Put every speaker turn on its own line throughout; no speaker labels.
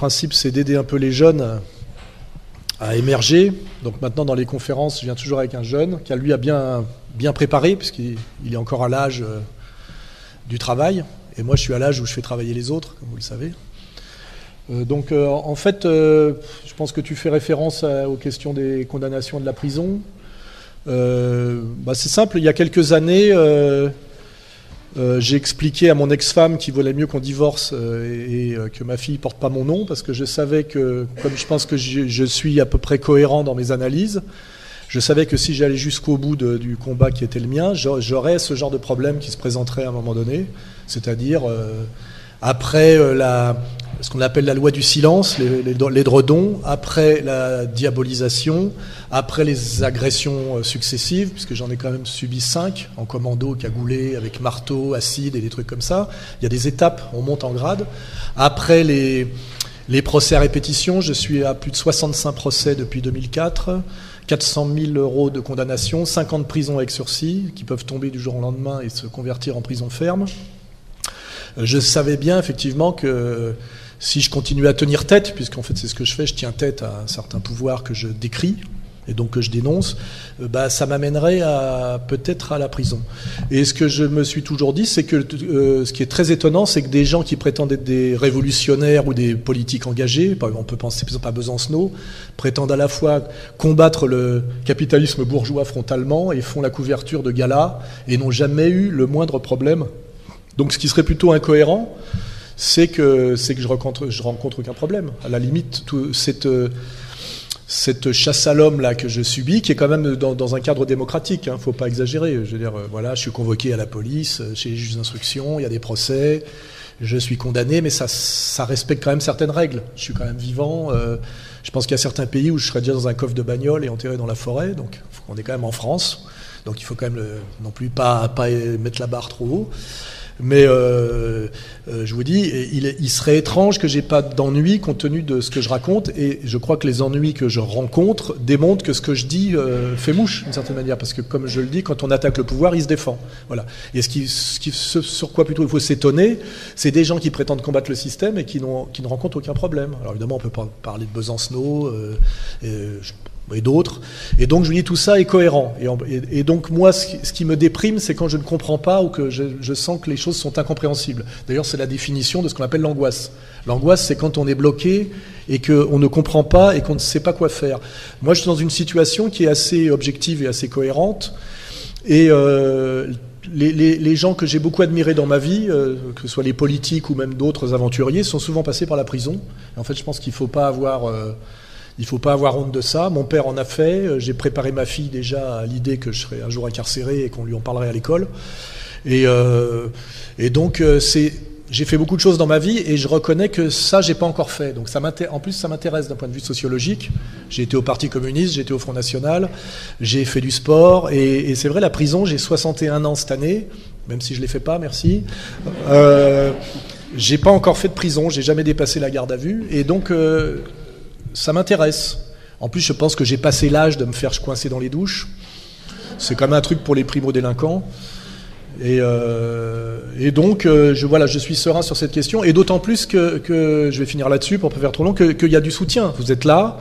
principe, c'est d'aider un peu les jeunes à émerger. Donc maintenant, dans les conférences, je viens toujours avec un jeune qui, lui, a bien, bien préparé, puisqu'il il est encore à l'âge euh, du travail. Et moi, je suis à l'âge où je fais travailler les autres, comme vous le savez. Euh, donc, euh, en fait, je pense que tu fais référence aux questions des condamnations de la prison. Bah, c'est simple, il y a quelques années, euh, j'ai expliqué à mon ex-femme qu'il valait mieux qu'on divorce euh, et, euh, que ma fille porte pas mon nom parce que je savais que, comme je pense que je, suis à peu près cohérent dans mes analyses, je savais que si j'allais jusqu'au bout du combat qui était le mien, j'a- j'aurais ce genre de problème qui se présenterait à un moment donné, c'est-à-dire après la, ce qu'on appelle la loi du silence, les, les, dredons, après la diabolisation, après les agressions euh, successives, puisque j'en ai quand même subi cinq en commando, cagoulé, avec marteau, acide et des trucs comme ça. Il y a des étapes, on monte en grade. Après les, les procès à répétition, je suis à plus de 65 procès depuis 2004. 400 000 euros de condamnation, 50 prisons avec sursis, qui peuvent tomber du jour au lendemain et se convertir en prison ferme. Euh, Je savais bien effectivement que si je continuais à tenir tête, puisqu'en fait c'est ce que je fais, je tiens tête à un certain pouvoir que je décris et donc que je dénonce, euh, bah, ça m'amènerait peut-être à la prison. Et ce que je me suis toujours dit, c'est que euh, ce qui est très étonnant, c'est que des gens qui prétendent être des révolutionnaires ou des politiques engagés, on peut penser par exemple à Besancenot, prétendent à la fois combattre le capitalisme bourgeois frontalement et font la couverture de galas et n'ont jamais eu le moindre problème donc ce qui serait plutôt incohérent, c'est que, c'est que je rencontre, je rencontre aucun problème. À la limite, cette, cette chasse à l'homme là que je subis, qui est quand même dans, un cadre démocratique, il hein, ne faut pas exagérer. Je veux dire, euh, voilà, je suis convoqué à la police, euh, chez les juges d'instruction, il y a des procès, je suis condamné, mais ça, ça respecte quand même certaines règles. Je suis quand même vivant. euh, je pense qu'il y a certains pays où je serais déjà dans un coffre de bagnole et enterré dans la forêt, donc on est quand même en France. Donc il faut quand même non plus pas, pas mettre la barre trop haut. Mais euh, euh, je vous dis, il, serait étrange que j'ai pas d'ennui compte tenu de ce que je raconte. Et je crois que les ennuis que je rencontre démontrent que ce que je dis euh, fait mouche d'une certaine manière, parce que comme je le dis, quand on attaque le pouvoir, il se défend. Voilà. Et ce, qui, ce, sur quoi plutôt il faut s'étonner, c'est des gens qui prétendent combattre le système et qui, qui ne rencontrent aucun problème. Alors évidemment, on peut parler de Besancenot. Et d'autres. Et donc, je vous dis, tout ça est cohérent. Et, donc, moi, ce qui, me déprime, c'est quand je ne comprends pas ou que je, sens que les choses sont incompréhensibles. D'ailleurs, c'est la définition de ce qu'on appelle l'angoisse. L'angoisse, c'est quand on est bloqué et qu'on ne comprend pas et qu'on ne sait pas quoi faire. Moi, je suis dans une situation qui est assez objective et assez cohérente. Et euh, les, gens que j'ai beaucoup admirés dans ma vie, euh, que ce soit les politiques ou même d'autres aventuriers, sont souvent passés par la prison. En fait, je pense qu'il ne faut pas avoir... euh, il faut pas avoir honte de ça. Mon père en a fait. Euh, J'ai préparé ma fille déjà à l'idée que je serais un jour incarcéré et qu'on lui en parlerait à l'école. Et, euh, donc, euh, j'ai fait beaucoup de choses dans ma vie et je reconnais que ça, j'ai pas encore fait. Donc, ça en plus, ça m'intéresse d'un point de vue sociologique. J'ai été au Parti communiste, j'ai été au Front National, j'ai fait du sport. Et, c'est vrai, la prison, j'ai 61 ans cette année, même si je l'ai fait pas, merci. J'ai pas encore fait de prison, j'ai jamais dépassé la garde à vue. Et donc, ça m'intéresse. En plus, je pense que j'ai passé l'âge de me faire coincer dans les douches. C'est quand même un truc pour les primo-délinquants. Et, euh, donc, euh, je, voilà, je suis serein sur cette question. Et d'autant plus que, que, je vais finir là-dessus pour pas faire trop long, que- qu'il y a du soutien. Vous êtes là.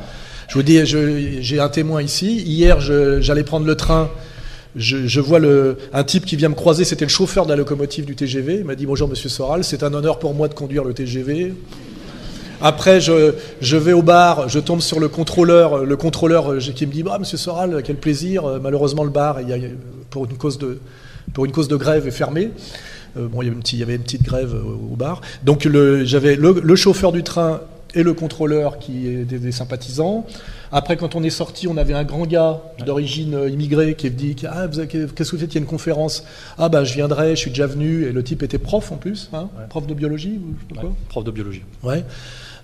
Je vous dis, j'ai un témoin ici. Hier, j'allais prendre le train. Je, vois un type qui vient me croiser. C'était le chauffeur de la locomotive du TGV. Il m'a dit Bonjour, monsieur Soral. C'est un honneur pour moi de conduire le TGV. Après, je, je vais au bar, je tombe sur le contrôleur, le contrôleur euh, qui me dit, ah, Monsieur Soral, quel plaisir. Euh, Malheureusement, le bar, il y a, pour une cause de, pour une cause de grève, est fermé. Euh, bon, il y, avait une petite, il y avait une petite grève au bar. Donc, j'avais le, le chauffeur du train et le contrôleur qui étaient des sympathisants. Après, quand on est sorti, on avait un grand gars d'origine immigrée qui est dit ah, qu'est-ce que vous faites? Il y a une conférence. Ah, ben, je viendrai, je suis déjà venu. Et le type était prof en plus, hein, prof de biologie
ou Prof de biologie.
Ouais.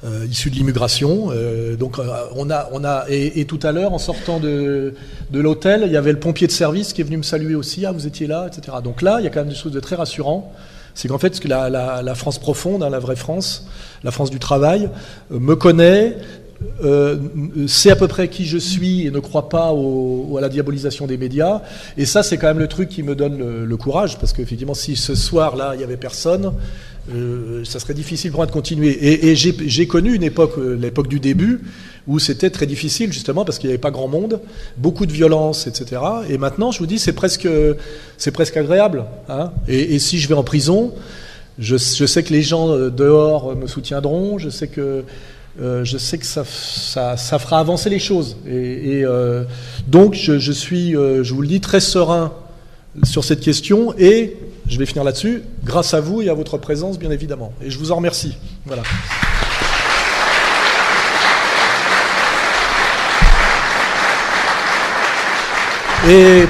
Euh, issu de l'immigration. Euh, donc euh, on a, on a et, tout à l'heure, en sortant de, l'hôtel, il y avait le pompier de service qui est venu me saluer aussi. Ah, vous étiez là, etc. Donc là, il y a quand même des choses de très rassurant. C'est qu'en fait, la, France profonde, hein, la vraie France, la France du travail, me connaît, euh, sait à peu près qui je suis et ne croit pas à la diabolisation des médias. Et ça, c'est quand même le truc qui me donne le, courage, parce qu'effectivement, si ce soir-là, il y avait personne, euh, ça serait difficile pour moi de continuer. Et, j'ai connu une époque, euh, l'époque du début, où c'était très difficile, justement, parce qu'il n'y avait pas grand monde, beaucoup de violence, etc. Et maintenant, je vous dis, c'est presque, presque agréable. Hein et, et, si je vais en prison, je, je, sais que les gens euh, dehors me soutiendront, je sais que euh, je sais que ça, fera avancer les choses. Et, euh, donc, je, je suis, euh, je vous le dis, très serein sur cette question. Et je vais finir là-dessus, grâce à vous et à votre présence, bien évidemment. Et je vous en remercie. Voilà. Et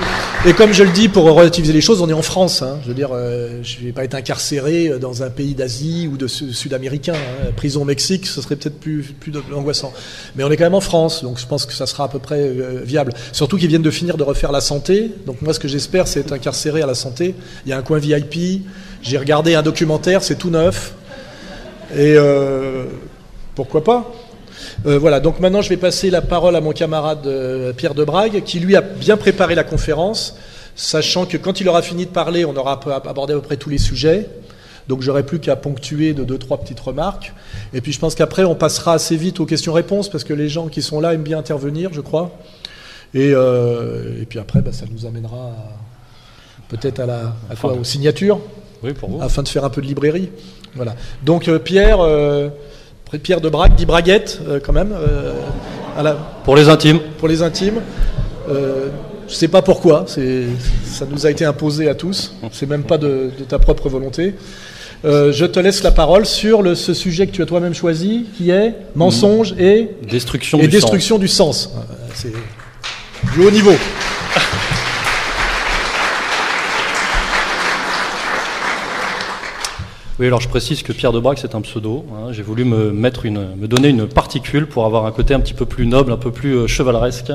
et comme je le dis, pour relativiser les choses, on est en France. Hein. Je veux dire, euh, je ne vais pas être incarcéré dans un pays d'Asie ou de sud-américain. Hein. Prison au Mexique, ce serait peut-être plus, plus angoissant. Mais on est quand même en France, donc je pense que ça sera à peu près euh, viable. Surtout qu'ils viennent de finir de refaire la santé. Donc moi, ce que j'espère, c'est être incarcéré à la santé. Il y a un coin VIP. J'ai regardé un documentaire, c'est tout neuf. Et euh, pourquoi pas? Euh, voilà, donc maintenant je vais passer la parole à mon camarade euh, Pierre Debrague, qui lui a bien préparé la conférence, sachant que quand il aura fini de parler, on aura abordé à peu près tous les sujets. Donc j'aurai plus qu'à ponctuer de deux, trois petites remarques. Et puis je pense qu'après, on passera assez vite aux questions-réponses, parce que les gens qui sont là aiment bien intervenir, je crois. Et, euh, et puis après, bah, ça nous amènera peut-être à la à quoi, aux signatures,
oui, pour vous.
afin de faire un peu de librairie. Voilà. Donc euh, Pierre... Pierre de Brague, dit Braguette, euh, quand même. Euh,
à la... Pour les intimes.
Pour les intimes. Euh, je ne sais pas pourquoi, ça nous a été imposé à tous, c'est même pas de, de, ta propre volonté. Euh, je te laisse la parole sur le, ce sujet que tu as toi-même choisi, qui est mensonge et
destruction,
et
du,
destruction
sens.
du sens. C'est du haut niveau.
Oui, alors je précise que Pierre de Braque, c'est un pseudo. Hein. J'ai voulu me, mettre une, me donner une particule pour avoir un côté un petit peu plus noble, un peu plus euh, chevaleresque.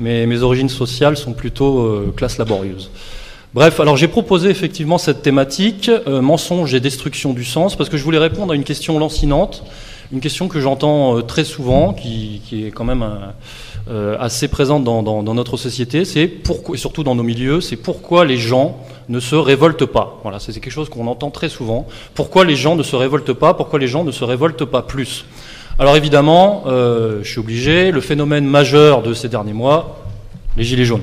Mais mes origines sociales sont plutôt euh, classe laborieuse. Bref, alors j'ai proposé effectivement cette thématique, euh, mensonge et destruction du sens, parce que je voulais répondre à une question lancinante, une question que j'entends euh, très souvent, qui, est quand même un, euh, assez présente dans, notre société, c'est pourquoi, et surtout dans nos milieux, c'est pourquoi les gens ne se révoltent pas. Voilà, c'est quelque chose qu'on entend très souvent. Pourquoi les gens ne se révoltent pas? Pourquoi les gens ne se révoltent pas plus? Alors évidemment, euh, je suis obligé, le phénomène majeur de ces derniers mois, les gilets jaunes.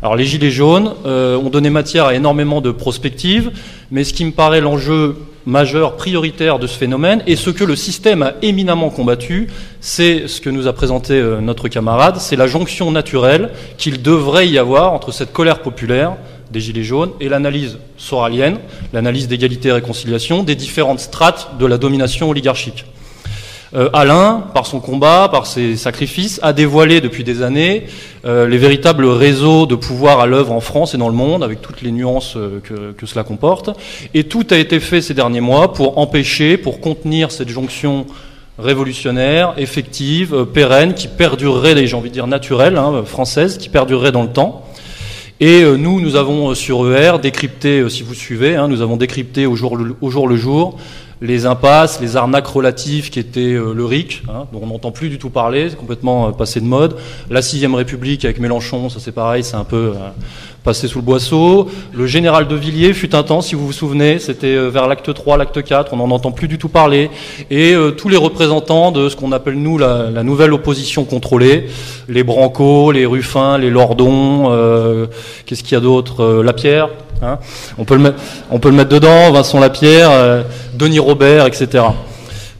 Alors les gilets jaunes euh, ont donné matière à énormément de prospectives, mais ce qui me paraît l'enjeu majeur, prioritaire de ce phénomène, et ce que le système a éminemment combattu, c'est ce que nous a présenté euh, notre camarade, c'est la jonction naturelle qu'il devrait y avoir entre cette colère populaire des Gilets jaunes et l'analyse soralienne, l'analyse d'égalité et réconciliation des différentes strates de la domination oligarchique. Euh, Alain, par son combat, par ses sacrifices, a dévoilé depuis des années euh, les véritables réseaux de pouvoir à l'œuvre en France et dans le monde, avec toutes les nuances euh, que, cela comporte. Et tout a été fait ces derniers mois pour empêcher, pour contenir cette jonction révolutionnaire, effective, pérenne, qui perdurerait, j'ai envie de dire naturelle, hein, française, qui perdurerait dans le temps. Et nous, nous avons sur ER décrypté, si vous suivez, hein, nous avons décrypté au jour, le jour les impasses, les arnaques relatives qui étaient euh, le RIC, hein, dont on n'entend plus du tout parler, c'est complètement euh, passé de mode. La sixième République avec Mélenchon, ça c'est pareil, c'est un peu euh, passé sous le boisseau. Le général de Villiers fut un temps, si vous vous souvenez, c'était euh, vers l'acte 3, l'acte 4, on n'en entend plus du tout parler. Et euh, tous les représentants de ce qu'on appelle nous la, nouvelle opposition contrôlée, les Branco, les Ruffin, les Lordons, euh, qu'est-ce qu'il y a d'autre Lapierre, Hein on, peut le mettre, on peut le mettre dedans, Vincent Lapierre, euh, Denis Robert, etc.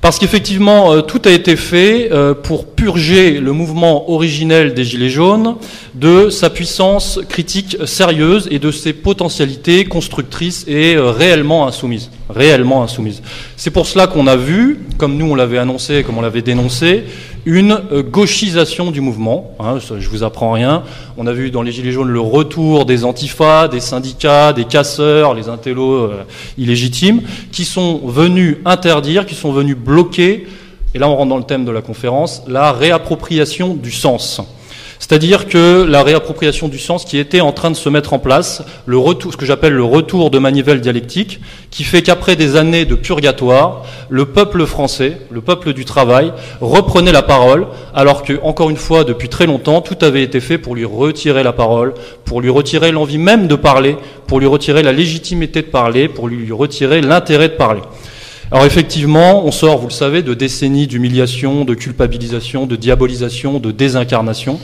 Parce qu'effectivement, euh, tout a été fait euh, pour purger le mouvement originel des Gilets jaunes de sa puissance critique sérieuse et de ses potentialités constructrices et euh, réellement insoumises. Réellement insoumises. C'est pour cela qu'on a vu, comme nous on l'avait annoncé, comme on l'avait dénoncé, une euh, gauchisation du mouvement. Hein, je vous apprends rien. On a vu dans les Gilets jaunes le retour des antifas, des syndicats, des casseurs, les intellos euh, illégitimes, qui sont venus interdire, qui sont venus bloquer, et là on rentre dans le thème de la conférence, la réappropriation du sens. C'est-à-dire que la réappropriation du sens qui était en train de se mettre en place, le retour, ce que j'appelle le retour de manivelle dialectique, qui fait qu'après des années de purgatoire, le peuple français, le peuple du travail, reprenait la parole, alors que, encore une fois, depuis très longtemps, tout avait été fait pour lui retirer la parole, pour lui retirer l'envie même de parler, pour lui retirer la légitimité de parler, pour lui retirer l'intérêt de parler. Alors effectivement, on sort, vous le savez, de décennies d'humiliation, de culpabilisation, de diabolisation, de désincarnation,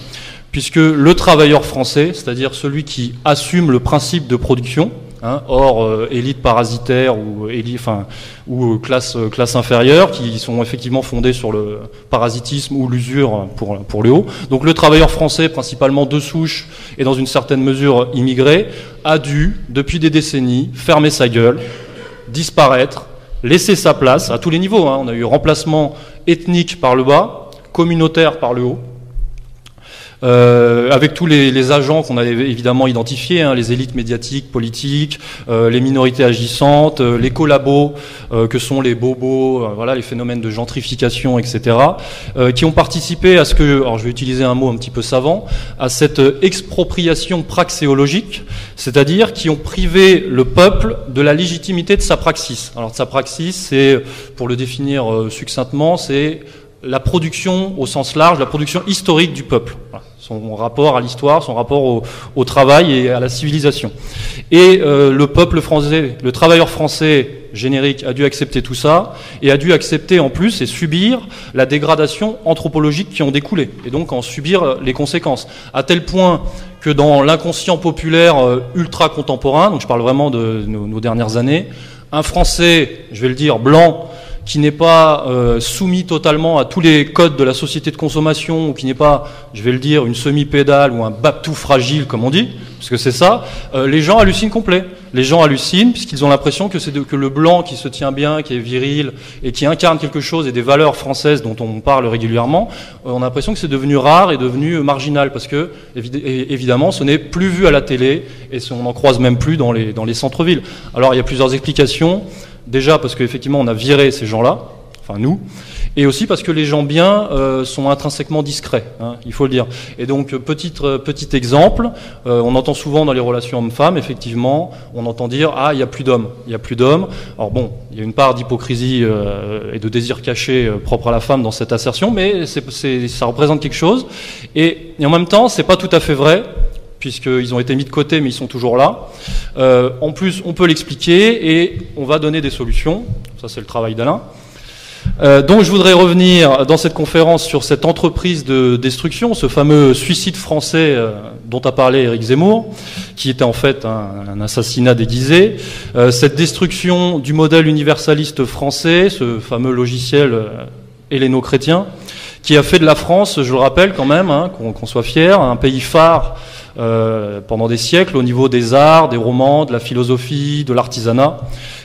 puisque le travailleur français, c'est-à-dire celui qui assume le principe de production, hein, hors euh, élite parasitaire ou, élite, enfin, ou euh, classe, euh, classe inférieure, qui sont effectivement fondés sur le parasitisme ou l'usure pour, pour le haut. Donc le travailleur français, principalement de souche et dans une certaine mesure immigré, a dû, depuis des décennies, fermer sa gueule, disparaître, laisser sa place à tous les niveaux. Hein. On a eu remplacement ethnique par le bas, communautaire par le haut. Euh, avec tous les, agents qu'on avait évidemment identifiés, hein, les élites médiatiques, politiques, euh, les minorités agissantes, euh, les collabos que sont les bobos, voilà, les phénomènes de gentrification, etc., qui ont participé à ce que, alors je vais utiliser un mot un petit peu savant, à cette expropriation praxéologique, c'est-à-dire qui ont privé le peuple de la légitimité de sa praxis. Alors de sa praxis, c'est, pour le définir succinctement, c'est la production au sens large, la production historique du peuple. Son rapport à l'histoire, son rapport au, travail et à la civilisation. Et euh, le peuple français, le travailleur français générique a dû accepter tout ça et a dû accepter en plus et subir la dégradation anthropologique qui en découlait et donc en subir les conséquences. À tel point que dans l'inconscient populaire euh, ultra contemporain, donc je parle vraiment de nos dernières années, un Français, je vais le dire, blanc, qui n'est pas euh, soumis totalement à tous les codes de la société de consommation, ou qui n'est pas, je vais le dire, une semi-pédale ou un baptou fragile, comme on dit, parce que c'est ça, euh, les gens hallucinent complet. Les gens hallucinent puisqu'ils ont l'impression que c'est que le blanc qui se tient bien, qui est viril et qui incarne quelque chose et des valeurs françaises dont on parle régulièrement, euh, on a l'impression que c'est devenu rare et devenu marginal parce que évidemment ce n'est plus vu à la télé et on n'en croise même plus dans les, dans les centres-villes. Alors il y a plusieurs explications. Déjà parce qu'effectivement on a viré ces gens-là, enfin nous, et aussi parce que les gens bien euh, sont intrinsèquement discrets, hein, il faut le dire. Et donc petit, euh, petit exemple, euh, on entend souvent dans les relations hommes-femmes, effectivement, on entend dire ah il y a plus d'hommes, il y a plus d'hommes. Alors bon, il y a une part d'hypocrisie et de désir caché propre à la femme dans cette assertion, mais c'est, ça représente quelque chose. Et, et en même temps, c'est pas tout à fait vrai puisqu'ils ont été mis de côté, mais ils sont toujours là. Euh, en plus, on peut l'expliquer et on va donner des solutions. Ça, c'est le travail d'Alain. Euh, donc, je voudrais revenir dans cette conférence sur cette entreprise de destruction, ce fameux suicide français euh, dont a parlé Éric Zemmour, qui était en fait un, assassinat déguisé. Cette destruction du modèle universaliste français, ce fameux logiciel helléno-chrétien, qui a fait de la France, je le rappelle quand même, hein, qu'on soit fier, un pays phare euh, pendant des siècles au niveau des arts, des romans, de la philosophie, de l'artisanat,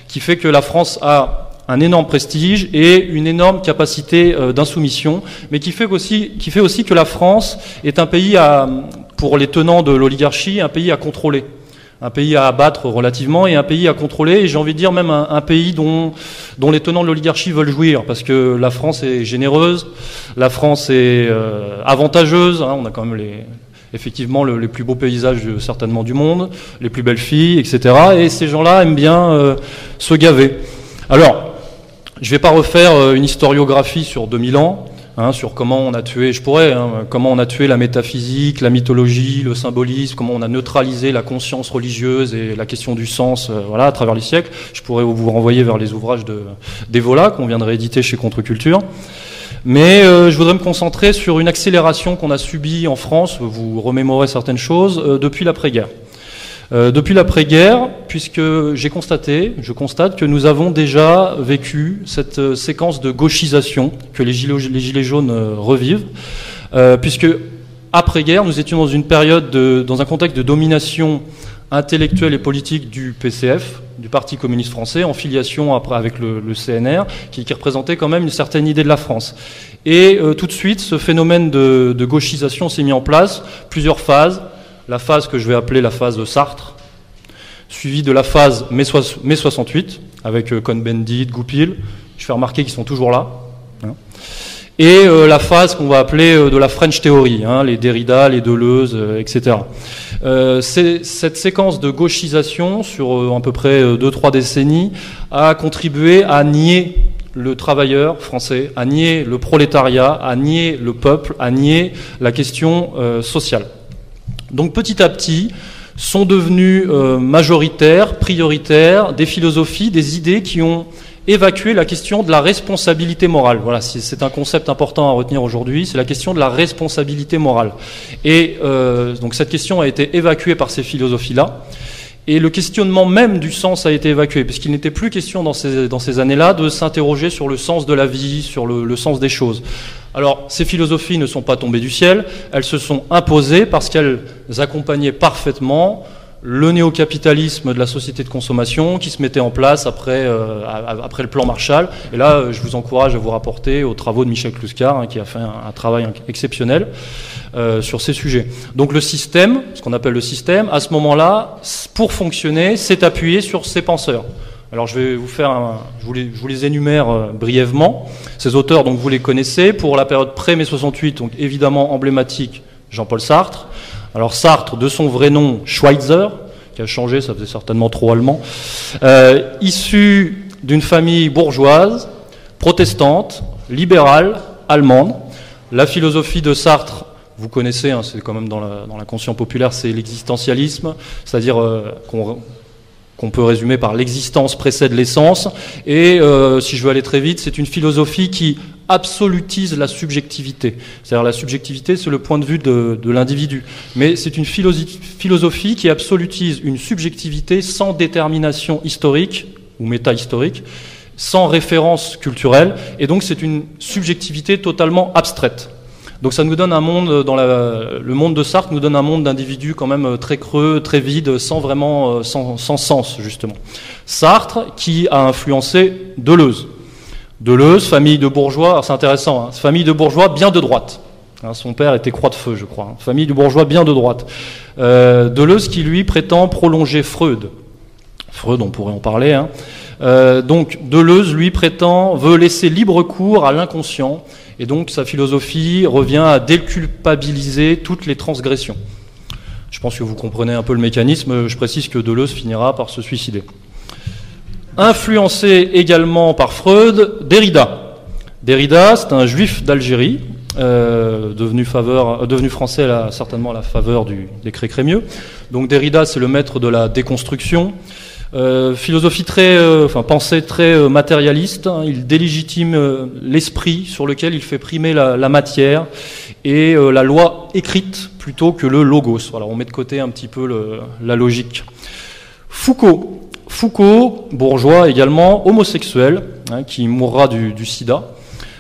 qui fait que la France a un énorme prestige et une énorme capacité euh, d'insoumission, mais qui fait, aussi, qui fait aussi que la France est un pays, pour les tenants de l'oligarchie, un pays à contrôler. Un pays à abattre relativement et un pays à contrôler, et j'ai envie de dire même un, pays dont, dont les tenants de l'oligarchie veulent jouir, parce que la France est généreuse, la France est euh, avantageuse, hein, on a quand même les, effectivement le, les plus beaux paysages certainement du monde, les plus belles filles, etc. Et ces gens-là aiment bien euh, se gaver. Alors, je ne vais pas refaire euh, une historiographie sur 2000 ans, hein, sur comment on a tué, je pourrais, hein, comment on a tué la métaphysique, la mythologie, le symbolisme, comment on a neutralisé la conscience religieuse et la question du sens, euh, voilà, à travers les siècles. Je pourrais vous renvoyer vers les ouvrages d'Evola qu'on vient de rééditer chez Contre-Culture. Mais euh, je voudrais me concentrer sur une accélération qu'on a subie en France, vous remémorez certaines choses, euh, depuis l'après-guerre. Euh, depuis l'après-guerre, puisque j'ai constaté, je constate que nous avons déjà vécu cette séquence de gauchisation que les gilets, jaunes revivent, puisque après-guerre, nous étions dans une période, de, dans un contexte de domination intellectuelle et politique du PCF, du Parti communiste français, en filiation après avec le, CNR, qui, représentait quand même une certaine idée de la France. Et euh, tout de suite, ce phénomène de, de gauchisation s'est mis en place, plusieurs phases. La phase que je vais appeler la phase de Sartre, suivie de la phase mai, 68, avec euh, Cohn-Bendit, Goupil. Je fais remarquer qu'ils sont toujours là. Hein. Et euh, la phase qu'on va appeler euh, de la French Theory, hein, les Derrida, les Deleuze, euh, etc. cette séquence de gauchisation sur à peu près 2-3 décennies a contribué à nier le travailleur français, à nier le prolétariat, à nier le peuple, à nier la question sociale. Donc petit à petit, sont devenus euh, majoritaires, prioritaires, des philosophies, des idées qui ont évacué la question de la responsabilité morale. Voilà, c'est un concept important à retenir aujourd'hui, c'est la question de la responsabilité morale. Et euh, donc cette question a été évacuée par ces philosophies-là. Et le questionnement même du sens a été évacué, puisqu'il n'était plus question dans ces, dans ces années-là de s'interroger sur le sens de la vie, sur le, le sens des choses. Alors, ces philosophies ne sont pas tombées du ciel, elles se sont imposées parce qu'elles accompagnaient parfaitement le néocapitalisme de la société de consommation qui se mettait en place après, euh, après le plan Marshall. Et là, je vous encourage à vous rapporter aux travaux de Michel Kluskar, hein, qui a fait un, travail exceptionnel euh, sur ces sujets. Donc le système, ce qu'on appelle le système, à ce moment-là, pour fonctionner, s'est appuyé sur ces penseurs. Alors je vais vous faire, un, je, vous les, je énumère euh, brièvement. Ces auteurs, donc vous les connaissez. Pour la période pré-mai 68, donc évidemment emblématique, Jean-Paul Sartre. Alors Sartre, de son vrai nom, Schweitzer, qui a changé, ça faisait certainement trop allemand, euh, issu d'une famille bourgeoise, protestante, libérale, allemande. La philosophie de Sartre, vous connaissez, hein, c'est quand même dans l'inconscient populaire, c'est l'existentialisme, c'est-à-dire euh, qu'on qu'on peut résumer par l'existence précède l'essence. Et euh, si je veux aller très vite, c'est une philosophie qui absolutise la subjectivité. C'est-à-dire la subjectivité, c'est le point de vue de, l'individu. Mais c'est une philosophie qui absolutise une subjectivité sans détermination historique ou méta-historique, sans référence culturelle, et donc c'est une subjectivité totalement abstraite. Donc ça nous donne un monde, dans la, le monde de Sartre nous donne un monde d'individus quand même très creux, très vide, sans vraiment, euh, sans, sans sens justement. Sartre qui a influencé Deleuze. Deleuze, famille de bourgeois, c'est intéressant, hein, famille de bourgeois bien de droite. Hein, son père était croix de feu, je crois. Hein, famille de bourgeois bien de droite. Euh, Deleuze qui lui prétend prolonger Freud. Freud, on pourrait en parler. Hein. Euh, donc Deleuze, lui, prétend, veut laisser libre cours à l'inconscient et donc sa philosophie revient à déculpabiliser toutes les transgressions. Je pense que vous comprenez un peu le mécanisme. Je précise que Deleuze finira par se suicider. Influencé également par Freud, Derrida. Derrida, c'est un juif d'Algérie, euh, euh, devenu français certainement à la faveur du décret Crémieux. Donc Derrida, c'est le maître de la déconstruction. Euh, philosophie très, enfin pensée très matérialiste. Hein, il délégitime l'esprit sur lequel il fait primer la, matière et la loi écrite plutôt que le logos. On met de côté un petit peu la logique. Foucault. Foucault, bourgeois également, homosexuel, hein, qui mourra du, sida.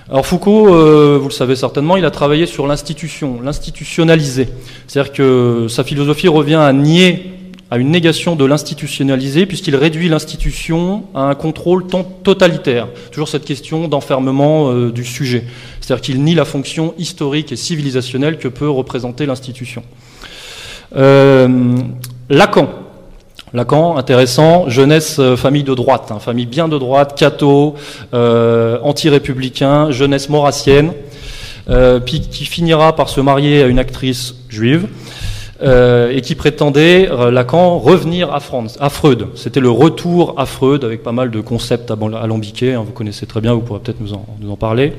Alors Foucault, euh, vous le savez certainement, il a travaillé sur l'institution, l'institutionnaliser. C'est-à-dire que sa philosophie revient à nier à une négation de l'institutionnalisé, puisqu'il réduit l'institution à un contrôle totalitaire. Toujours cette question d'enfermement euh, du sujet. C'est-à-dire qu'il nie la fonction historique et civilisationnelle que peut représenter l'institution. Euh, Lacan. Lacan, intéressant, jeunesse, euh, famille de droite, hein, famille bien de droite, catho, euh, anti-républicain, jeunesse maurassienne, euh, qui finira par se marier à une actrice juive et qui prétendait, Lacan, revenir à, France, à Freud. C'était le retour à Freud, avec pas mal de concepts alambiqués, hein, vous connaissez très bien, vous pourrez peut-être nous en, nous en parler.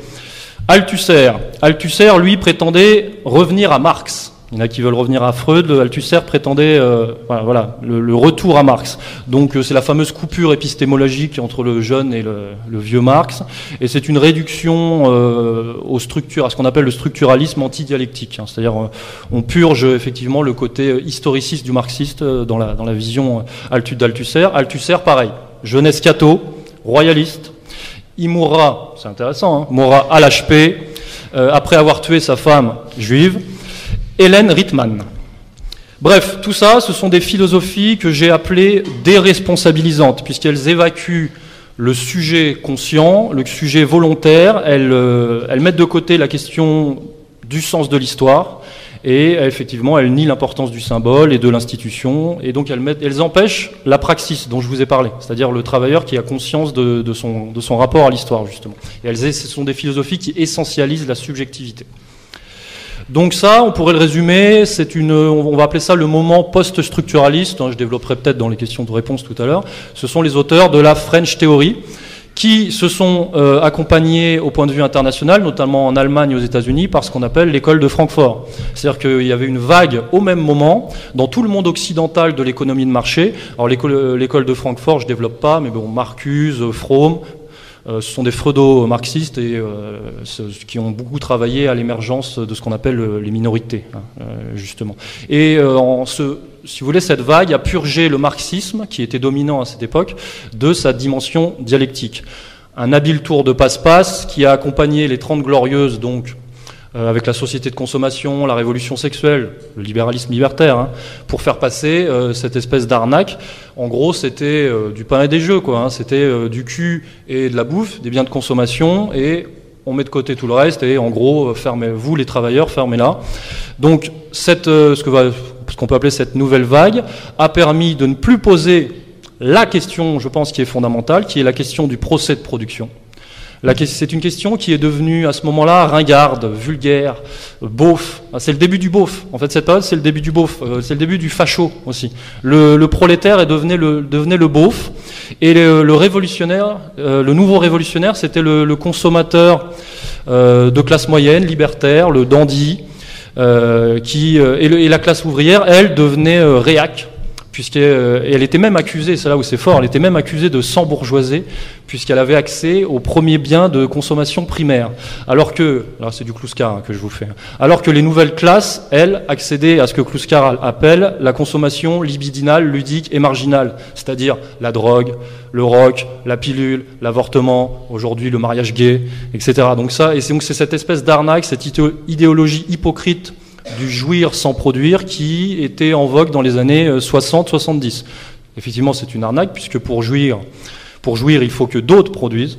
Althusser. Althusser, lui, prétendait revenir à Marx. Il y en a qui veulent revenir à Freud. Althusser prétendait euh, voilà, le, retour à Marx. Donc euh, c'est la fameuse coupure épistémologique entre le jeune et le, vieux Marx. Et c'est une réduction euh, aux structures, à ce qu'on appelle le structuralisme antidialectique. Hein. C'est-à-dire on purge effectivement le côté historiciste du marxiste dans la, dans la vision d'Althusser. Althusser, pareil, jeunesse catho, royaliste. Il mourra, c'est intéressant, hein, mourra à l'HP après avoir tué sa femme juive. Hélène Rittmann. Bref, tout ça, ce sont des philosophies que j'ai appelées déresponsabilisantes, puisqu'elles évacuent le sujet conscient, le sujet volontaire, elles, euh, elles, mettent de côté la question du sens de l'histoire, et effectivement, elles nient l'importance du symbole et de l'institution, et donc elles, empêchent la praxis dont je vous ai parlé, c'est-à-dire le travailleur qui a conscience de, de, son, de son, rapport à l'histoire, justement. Et elles, ce sont des philosophies qui essentialisent la subjectivité. Donc ça, on pourrait le résumer, c'est une, on va appeler ça le moment post-structuraliste, hein, je développerai peut-être dans les questions de réponse tout à l'heure, ce sont les auteurs de la French Theory, qui se sont euh, accompagnés au point de vue international, notamment en Allemagne et aux États-Unis, par ce qu'on appelle l'école de Francfort. C'est-à-dire qu'il y avait une vague au même moment dans tout le monde occidental de l'économie de marché. Alors l'école de Francfort, je développe pas, mais bon, Marcuse, Fromm, ce sont des freudo-marxistes et euh, qui ont beaucoup travaillé à l'émergence de ce qu'on appelle euh, les minorités, hein, justement. Et si vous voulez, cette vague a purgé le marxisme, qui était dominant à cette époque, de sa dimension dialectique. Un habile tour de passe-passe qui a accompagné les Trente Glorieuses, donc euh, avec la société de consommation, la révolution sexuelle, le libéralisme libertaire, hein, pour faire passer euh, cette espèce d'arnaque. En gros, c'était euh, du pain et des jeux, quoi. Hein, c'était du cul et de la bouffe, des biens de consommation, et on met de côté tout le reste, et en gros, fermez, vous les travailleurs, fermez-la. Donc, cette, ce que ce qu'on peut appeler cette nouvelle vague a permis de ne plus poser la question, je pense, qui est fondamentale, qui est la question du procès de production. C'est une question qui est devenue à ce moment-là ringarde, vulgaire, beauf. Ah, c'est le début du beauf. En fait, cette période, c'est le début du beauf. Euh, c'est le début du facho aussi. Le, prolétaire est devenu le, devenait le beauf. Et le, révolutionnaire, euh, le nouveau révolutionnaire, c'était le, consommateur euh, de classe moyenne, libertaire, le dandy. qui, et, la classe ouvrière, elle, devenait réac, puisqu'elle euh, elle était même accusée, c'est là où c'est fort, elle était même accusée de s'embourgeoiser, puisqu'elle avait accès aux premiers biens de consommation primaire. Alors que, là c'est du Kluskar hein, que je vous fais, alors que les nouvelles classes, elles, accédaient à ce que Kluskar appelle la consommation libidinale, ludique et marginale, c'est-à-dire la drogue, le rock, la pilule, l'avortement, aujourd'hui le mariage gay, etc. Donc ça, et donc c'est cette espèce d'arnaque, cette idéologie hypocrite du jouir sans produire qui était en vogue dans les années 60-70. Euh, Effectivement, c'est une arnaque puisque pour jouir, il faut que d'autres produisent.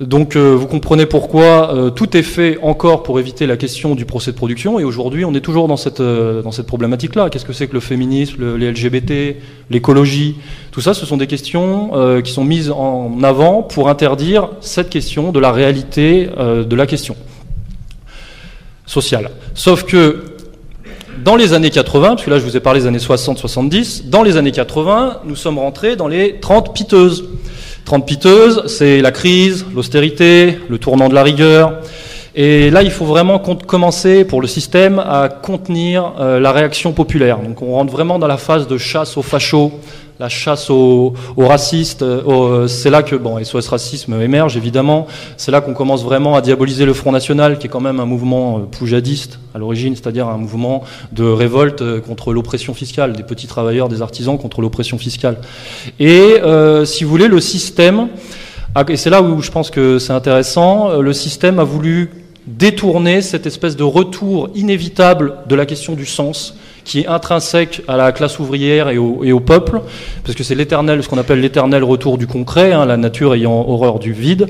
Donc euh, vous comprenez pourquoi euh, tout est fait encore pour éviter la question du procès de production et aujourd'hui on est toujours dans cette, dans cette problématique-là. Qu'est-ce que c'est que le féminisme, les LGBT, l'écologie? Tout ça, ce sont des questions qui sont mises en avant pour interdire cette question de la réalité de la question Sauf que dans les années 80, parce que là je vous ai parlé des années 60-70, dans les années 80, nous sommes rentrés dans les 30 piteuses. 30 piteuses, c'est la crise, l'austérité, le tournant de la rigueur. Et là, il faut vraiment commencer pour le système à contenir euh, la réaction populaire. Donc on rentre vraiment dans la phase de chasse aux fachos, la chasse aux, racistes. Euh, c'est là que bon, SOS Racisme émerge, évidemment. C'est là qu'on commence vraiment à diaboliser le Front National, qui est quand même un mouvement euh, poujadiste à l'origine, c'est-à-dire un mouvement de révolte euh, contre l'oppression fiscale, des petits travailleurs, des artisans contre l'oppression fiscale. Et si vous voulez, le système, et c'est là où je pense que c'est intéressant, le système a voulu détourner cette espèce de retour inévitable de la question du sens qui est intrinsèque à la classe ouvrière et au, peuple, parce que c'est l'éternel, ce qu'on appelle l'éternel retour du concret, hein, la nature ayant horreur du vide.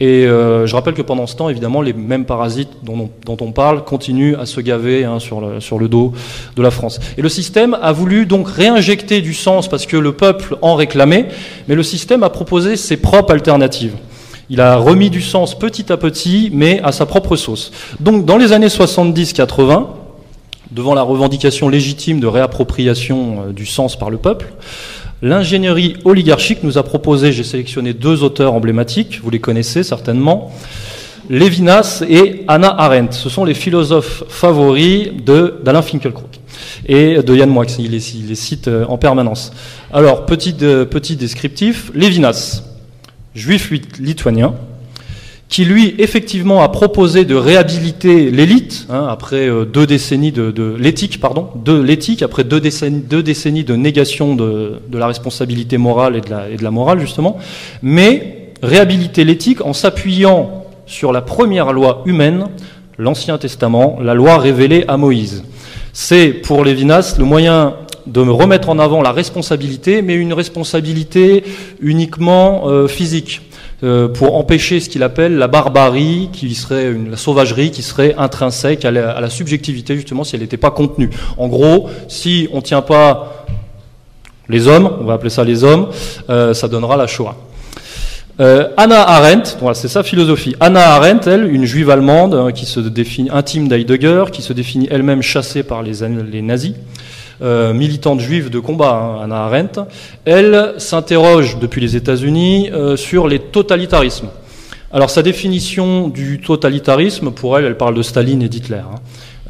Et euh, je rappelle que pendant ce temps, évidemment, les mêmes parasites dont on, parle continuent à se gaver hein, sur, le, sur le dos de la France. Et le système a voulu donc réinjecter du sens parce que le peuple en réclamait, mais le système a proposé ses propres alternatives. Il a remis du sens petit à petit, mais à sa propre sauce. Donc dans les années 70-80, devant la revendication légitime de réappropriation euh, du sens par le peuple, l'ingénierie oligarchique nous a proposé, j'ai sélectionné deux auteurs emblématiques, vous les connaissez certainement, Lévinas et Anna Arendt. Ce sont les philosophes favoris d'Alain Finkielkraut et de Yann Moix. Il les, cite euh, en permanence. Alors, petit, petit descriptif. Lévinas, juif lituanien, qui lui effectivement a proposé de réhabiliter l'élite hein, après euh, deux décennies de, l'éthique pardon de l'éthique après deux décennies, de négation de, la responsabilité morale et de la, morale justement mais réhabiliter l'éthique en s'appuyant sur la première loi humaine l'Ancien Testament la loi révélée à Moïse. C'est pour Lévinas le moyen de remettre en avant la responsabilité mais une responsabilité uniquement euh, physique pour empêcher ce qu'il appelle la barbarie, qui serait la sauvagerie, qui serait intrinsèque à la, subjectivité justement si elle n'était pas contenue. En gros, si on ne tient pas les hommes, on va appeler ça les hommes, euh, ça donnera la Shoah. Euh, Anna Arendt, voilà, c'est sa philosophie. Anna Arendt, elle, une juive allemande hein, qui se définit intime d'Heidegger, qui se définit elle-même chassée par les nazis, euh, militante juive de combat, hein, Anna Arendt, elle s'interroge depuis les États-Unis euh, sur les totalitarismes. Alors sa définition du totalitarisme, pour elle, elle parle de Staline et d'Hitler, hein,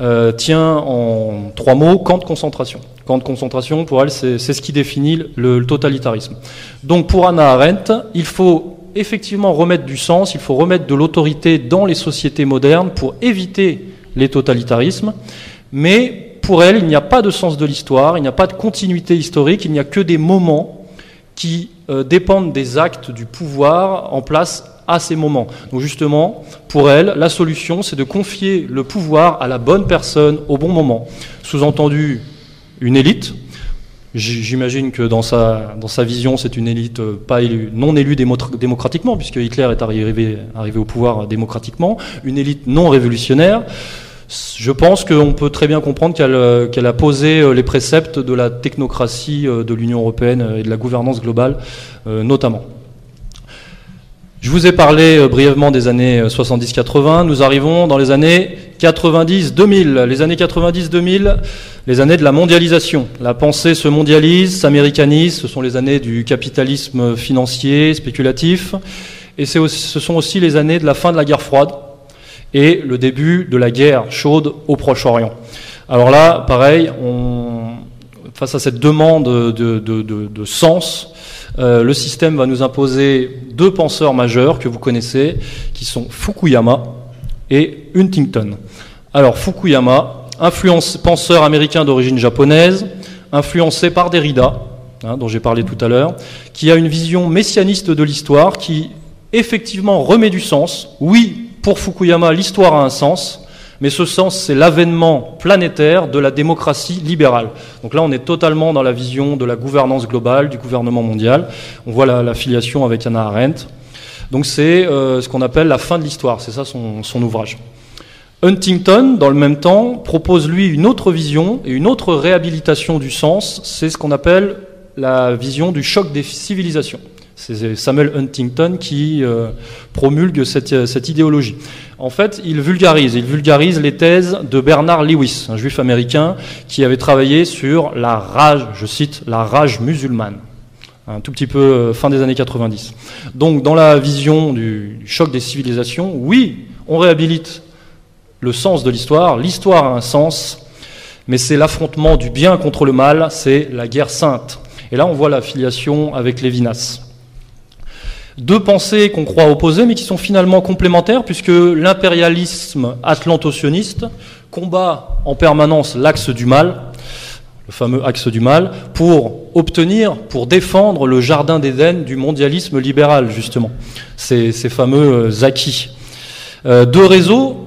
euh, tient en trois mots camp de concentration. Camp de concentration, pour elle, c'est ce qui définit le, le totalitarisme. Donc pour Anna Arendt, il faut effectivement remettre du sens, il faut remettre de l'autorité dans les sociétés modernes pour éviter les totalitarismes, mais pour elle, il n'y a pas de sens de l'histoire, il n'y a pas de continuité historique, il n'y a que des moments qui euh, dépendent des actes du pouvoir en place à ces moments. Donc justement, pour elle, la solution, c'est de confier le pouvoir à la bonne personne au bon moment. Sous-entendu, une élite. J'imagine que dans sa, vision, c'est une élite euh, pas non élue démocratiquement, puisque Hitler est arrivé, arrivé au pouvoir démocratiquement, une élite non révolutionnaire, je pense qu'on peut très bien comprendre qu'elle euh, a posé euh, les préceptes de la technocratie euh, de l'Union européenne et de la gouvernance globale notamment. Je vous ai parlé brièvement des années 70-80. Nous arrivons dans les années 90-2000. Les années 90-2000, les années de la mondialisation. La pensée se mondialise, s'américanise. Ce sont les années du capitalisme financier, spéculatif. Et ce sont aussi les années de la fin de la guerre froide, et le début de la guerre chaude au Proche-Orient. Alors là, pareil, face à cette demande de, de, de, de sens, euh, le système va nous imposer deux penseurs majeurs que vous connaissez, qui sont Fukuyama et Huntington. Alors Fukuyama, influence, penseur américain d'origine japonaise, influencé par Derrida, hein, dont j'ai parlé tout à l'heure, qui a une vision messianiste de l'histoire, qui effectivement remet du sens, oui, pour Fukuyama, l'histoire a un sens, mais ce sens, c'est l'avènement planétaire de la démocratie libérale. Donc là, on est totalement dans la vision de la gouvernance globale, du gouvernement mondial. On voit la, filiation avec Anna Arendt. Donc c'est euh, ce qu'on appelle la fin de l'histoire, c'est ça son, ouvrage. Huntington, dans le même temps, propose lui une autre vision et une autre réhabilitation du sens, c'est ce qu'on appelle la vision du choc des civilisations. C'est Samuel Huntington qui euh, promulgue cette, cette, idéologie. En fait, il vulgarise, il vulgarise les thèses de Bernard Lewis, un juif américain qui avait travaillé sur la rage, je cite, la rage musulmane. Un tout petit peu euh, fin des années 90. Donc, dans la vision du, du choc des civilisations, oui, on réhabilite le sens de l'histoire. L'histoire a un sens, mais c'est l'affrontement du bien contre le mal, c'est la guerre sainte. Et là, on voit la filiation avec Lévinas. Deux pensées qu'on croit opposées, mais qui sont finalement complémentaires, puisque l'impérialisme atlanto-sioniste combat en permanence l'axe du mal, le fameux axe du mal, pour obtenir, pour défendre le jardin d'Éden du mondialisme libéral, justement, ces, ces fameux acquis. Euh, deux réseaux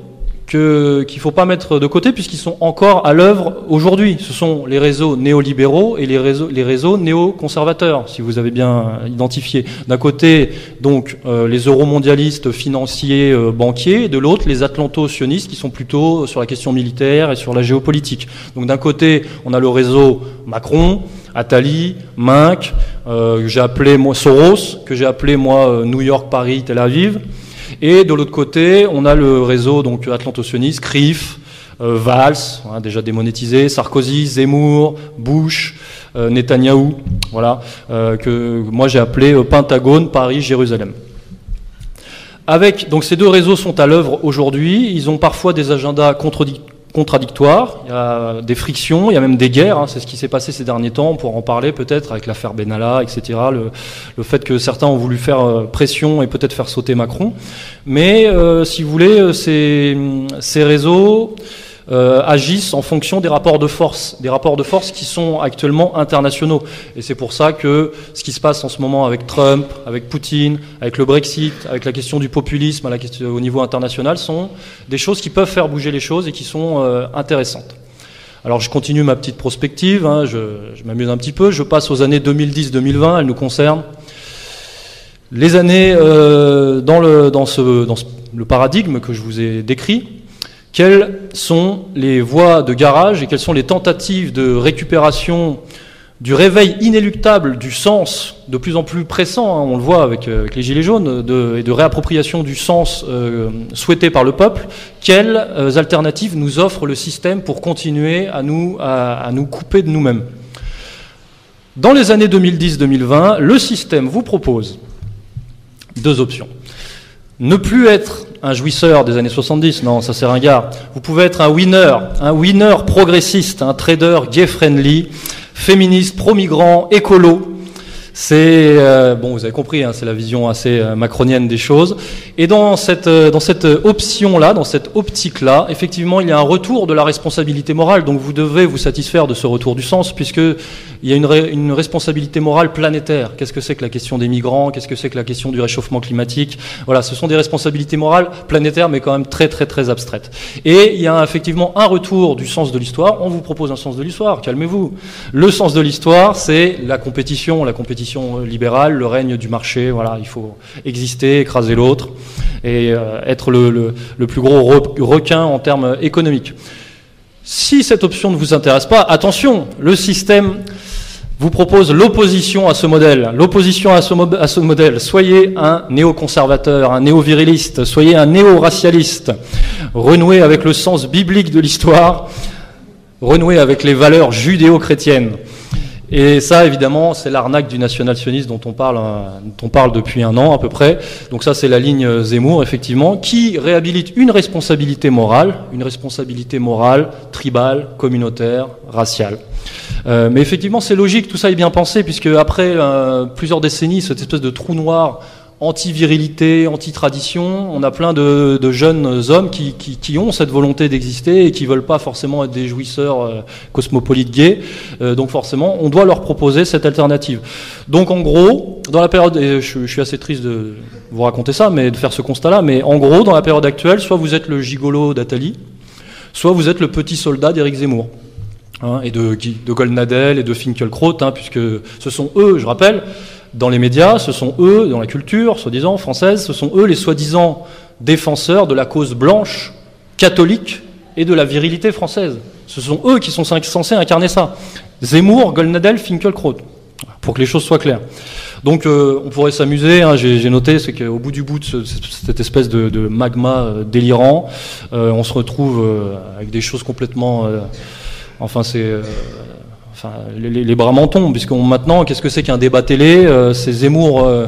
qu'il ne faut pas mettre de côté puisqu'ils sont encore à l'œuvre aujourd'hui. Ce sont les réseaux néolibéraux et les réseaux, les réseaux néoconservateurs, si vous avez bien identifié. D'un côté, donc, euh, les euromondialistes financiers euh, banquiers, et de l'autre, les atlanto-sionistes qui sont plutôt sur la question militaire et sur la géopolitique. Donc d'un côté, on a le réseau Macron, Attali, Minc, euh, que j'ai appelé moi Soros, que j'ai appelé moi euh, New York, Paris, Tel Aviv. Et de l'autre côté, on a le réseau donc atlanto-sioniste, CRIF, euh, Valls, hein, déjà démonétisé, Sarkozy, Zemmour, Bush, euh, Netanyahou, voilà, euh, que moi j'ai appelé euh, Pentagone, Paris, Jérusalem. Avec, donc ces deux réseaux sont à l'œuvre aujourd'hui. Ils ont parfois des agendas contradictoires. Il y a des frictions, il y a même des guerres. Hein. C'est ce qui s'est passé ces derniers temps. On pourra en parler peut-être avec l'affaire Benalla, etc. Le, le, fait que certains ont voulu faire euh, pression et peut-être faire sauter Macron. Mais euh, si vous voulez, euh, ces, ces réseaux euh, agissent en fonction des rapports de force, des rapports de force qui sont actuellement internationaux. Et c'est pour ça que ce qui se passe en ce moment avec Trump, avec Poutine, avec le Brexit, avec la question du populisme au niveau international sont des choses qui peuvent faire bouger les choses et qui sont euh, intéressantes. Alors je continue ma petite prospective, hein, je, m'amuse un petit peu, je passe aux années 2010-2020, elles nous concernent. Les années euh, dans, le, dans, ce, dans le paradigme que je vous ai décrit, quelles sont les voies de garage et quelles sont les tentatives de récupération du réveil inéluctable du sens de plus en plus pressant, hein, on le voit avec, euh, avec les Gilets jaunes, de, et de réappropriation du sens euh, souhaité par le peuple, quelles euh, alternatives nous offre le système pour continuer à nous, à nous couper de nous-mêmes? Dans les années 2010-2020, le système vous propose deux options. Ne plus être un jouisseur des années 70, non, ça c'est ringard. Vous pouvez être un winner, un winner progressiste, un trader gay-friendly, féministe, pro-migrant, écolo, c'est euh, bon, vous avez compris, hein, c'est la vision assez euh, macronienne des choses. Et dans cette euh, dans cette option-là, dans cette optique-là, effectivement, il y a un retour de la responsabilité morale. Donc vous devez vous satisfaire de ce retour du sens, puisque il y a une, une responsabilité morale planétaire. Qu'est-ce que c'est que la question des migrants? Qu'est-ce que c'est que la question du réchauffement climatique? Voilà, ce sont des responsabilités morales planétaires, mais quand même très très très abstraites. Et il y a effectivement un retour du sens de l'histoire. On vous propose un sens de l'histoire. Calmez-vous. Le sens de l'histoire, c'est la compétition, la compétition libérale, le règne du marché. Voilà, il faut exister, écraser l'autre et euh, être le, le, plus gros requin en termes économiques. Si cette option ne vous intéresse pas, attention, le système vous propose l'opposition à ce modèle. L'opposition à à ce modèle. Soyez un néoconservateur, un néo-viriliste, soyez un néo-racialiste. Renouez avec le sens biblique de l'histoire, renouez avec les valeurs judéo-chrétiennes. Et ça, évidemment, c'est l'arnaque du national-sionisme dont on parle, dont on parle depuis un an à peu près. Donc ça, c'est la ligne Zemmour, effectivement, qui réhabilite une responsabilité morale, une responsabilité morale, tribale, communautaire, raciale. Euh, mais effectivement, c'est logique, tout ça est bien pensé, puisque après euh, plusieurs décennies, cette espèce de trou noir anti-virilité, anti-tradition. On a plein de, de jeunes hommes qui, qui, qui, ont cette volonté d'exister et qui veulent pas forcément être des jouisseurs euh, cosmopolites gays. Euh, donc forcément, on doit leur proposer cette alternative. Donc en gros, dans la période, et je, je suis assez triste de vous raconter ça, mais de faire ce constat-là, mais en gros, dans la période actuelle, soit vous êtes le gigolo d'Atali, soit vous êtes le petit soldat d'Éric Zemmour. Hein, et de, de Goldnadel et de Finkelkraut, hein, puisque ce sont eux, je rappelle, dans les médias, ce sont eux, dans la culture, soi-disant, française, ce sont eux les soi-disant défenseurs de la cause blanche, catholique et de la virilité française. Ce sont eux qui sont censés incarner ça. Zemmour, Golnadel, Finkelkraut, pour que les choses soient claires. Donc euh, on pourrait s'amuser, hein, j'ai noté, c'est qu'au bout du bout de ce, cette espèce de, magma euh, délirant, euh, on se retrouve avec des choses complètement... Enfin c'est les, bras m'en tombent, puisqu'on maintenant, qu'est-ce que c'est qu'un débat télé euh, C'est Zemmour euh,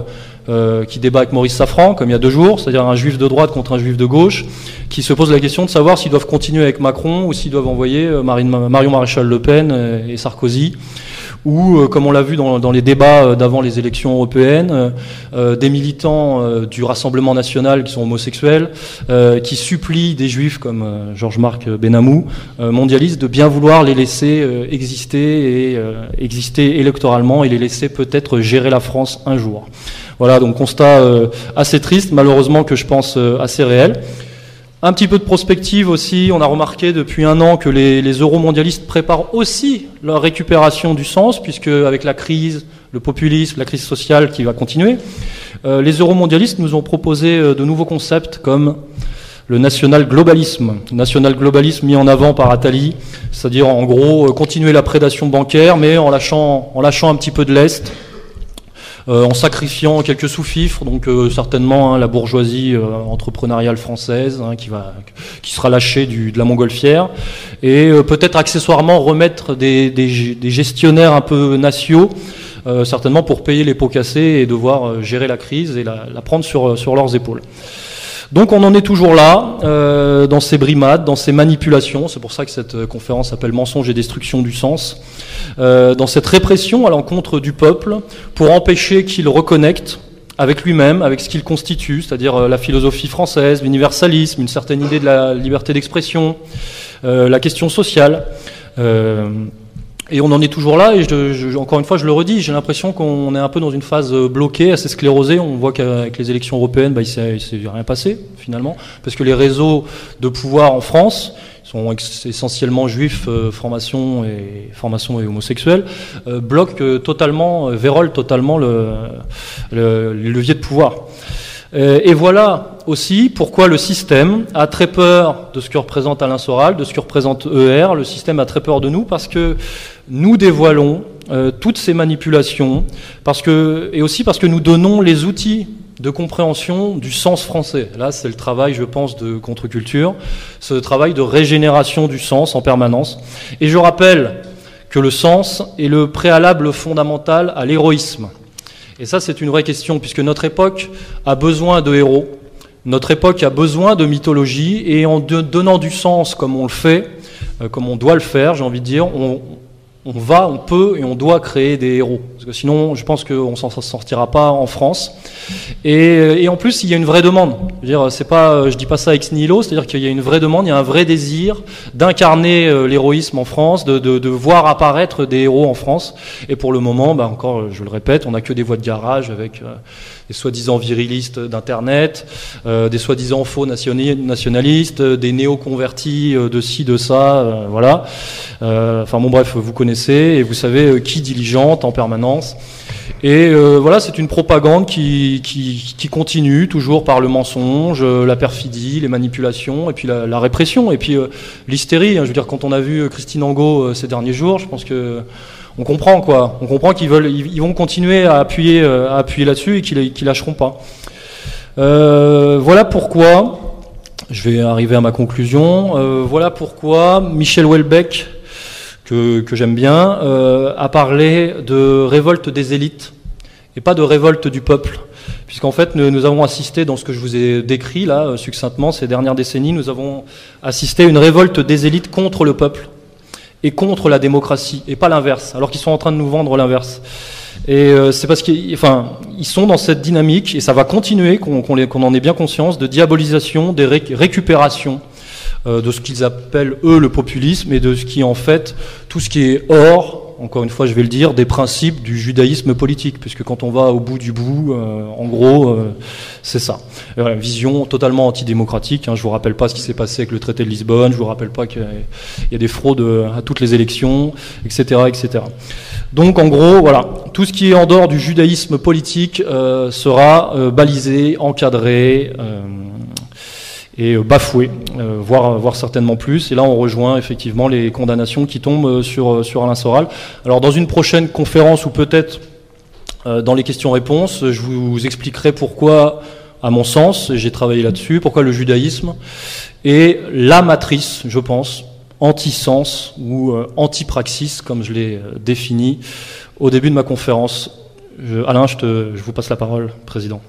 euh, qui débat avec Maurice Safran, comme il y a deux jours, c'est-à-dire un juif de droite contre un juif de gauche, qui se pose la question de savoir s'ils doivent continuer avec Macron ou s'ils doivent envoyer Marion Maréchal Le Pen et Sarkozy ou, euh, comme on l'a vu dans, dans, les débats euh, d'avant les élections européennes, euh, des militants du Rassemblement national qui sont homosexuels, qui supplient des juifs comme Georges-Marc Benamou, mondialistes, de bien vouloir les laisser exister et exister électoralement et les laisser peut-être gérer la France un jour. Voilà, donc constat assez triste, malheureusement que je pense assez réel. Un petit peu de prospective aussi. On a remarqué depuis un an que les, euromondialistes préparent aussi leur récupération du sens, puisque avec la crise, le populisme, la crise sociale qui va continuer, euh, les euromondialistes nous ont proposé euh, de nouveaux concepts comme le national globalisme. National globalisme mis en avant par Attali, c'est-à-dire en gros euh, continuer la prédation bancaire, mais en lâchant, un petit peu de l'Est en sacrifiant quelques sous-fifres, donc euh, certainement hein, la bourgeoisie euh, entrepreneuriale française hein, qui, sera lâchée de la montgolfière, et euh, peut-être accessoirement remettre des, gestionnaires un peu nationaux, certainement pour payer les pots cassés et devoir gérer la crise et la, prendre sur leurs épaules. Donc on en est toujours là, euh, dans ces brimades, dans ces manipulations, c'est pour ça que cette conférence s'appelle Mensonge et destruction du sens, euh, dans cette répression à l'encontre du peuple pour empêcher qu'il reconnecte avec lui-même, avec ce qu'il constitue, c'est-à-dire euh, la philosophie française, l'universalisme, une certaine idée de la liberté d'expression, euh, la question sociale. Euh, et on en est toujours là, et je, je, encore une fois, je le redis, j'ai l'impression qu'on est un peu dans une phase euh, bloquée, assez sclérosée. On voit qu'avec les élections européennes, bah, il ne s'est rien passé, finalement, parce que les réseaux de pouvoir en France sont essentiellement juifs, euh, formation et formation et homosexuels, euh, bloquent euh, totalement, vérolent totalement le, le, le levier de pouvoir. Et voilà aussi pourquoi le système a très peur de ce que représente Alain Soral, de ce que représente ER. Le système a très peur de nous parce que nous dévoilons euh, toutes ces manipulations, parce que, et aussi parce que nous donnons les outils de compréhension du sens français. Là, c'est le travail, je pense, de contre-culture, ce travail de régénération du sens en permanence. Et je rappelle que le sens est le préalable fondamental à l'héroïsme. Et ça, c'est une vraie question, puisque notre époque a besoin de héros, notre époque a besoin de mythologie, et en donnant du sens comme on le fait, euh, comme on doit le faire, j'ai envie de dire, on, on va, on peut et on doit créer des héros. Parce que sinon, je pense qu'on s'en sortira pas en France. Et, en plus, il y a une vraie demande. Je dire, c'est pas, je dis pas ça ex nihilo, c'est-à-dire qu'il y a une vraie demande, il y a un vrai désir d'incarner euh, l'héroïsme en France, de, voir apparaître des héros en France. Et pour le moment, bah encore, je le répète, on n'a que des voix de garage avec euh, des soi-disant virilistes d'Internet, euh, des soi-disant faux nationalistes, des néo-convertis euh, de ci, de ça, euh, voilà. enfin bon, bref, vous connaissez et vous savez qui diligente en permanence. Et euh, voilà, c'est une propagande qui, qui, continue toujours par le mensonge, la perfidie, les manipulations, et puis la, répression, et puis euh, l'hystérie. Hein, je veux dire, quand on a vu Christine Angot euh, ces derniers jours, je pense que on comprend quoi. On comprend qu'ils veulent, ils, vont continuer à appuyer, à appuyer là-dessus et qu'ils qu lâcheront pas. voilà pourquoi. Je vais arriver à ma conclusion. voilà pourquoi Michel Houellebecq que, j'aime bien, euh, a parlé de révolte des élites et pas de révolte du peuple. Puisqu'en fait, nous, nous, avons assisté dans ce que je vous ai décrit là, euh, succinctement, ces dernières décennies, nous avons assisté à une révolte des élites contre le peuple et contre la démocratie, et pas l'inverse, alors qu'ils sont en train de nous vendre l'inverse. Et euh, c'est parce qu'ils enfin, ils sont dans cette dynamique, et ça va continuer, qu'on qu qu en ait bien conscience, de diabolisation, des ré récupérations, euh, de ce qu'ils appellent eux le populisme et de ce qui en fait tout ce qui est hors, encore une fois je vais le dire, des principes du judaïsme politique, puisque quand on va au bout du bout, euh, en gros, euh, c'est ça. Voilà, vision totalement antidémocratique. Hein, je vous rappelle pas ce qui s'est passé avec le traité de Lisbonne, je vous rappelle pas qu'il y, a des fraudes à toutes les élections, etc., etc. Donc en gros, voilà, tout ce qui est en dehors du judaïsme politique euh, sera euh, balisé, encadré. Euh, et bafoué, euh, voire, certainement plus. Et là, on rejoint effectivement les condamnations qui tombent sur, sur Alain Soral. Alors, dans une prochaine conférence, ou peut-être euh, dans les questions-réponses, je vous expliquerai pourquoi, à mon sens, j'ai travaillé là-dessus, pourquoi le judaïsme est la matrice, je pense, anti-sens ou euh, anti-praxis, comme je l'ai défini au début de ma conférence. Alain, je vous passe la parole, Président.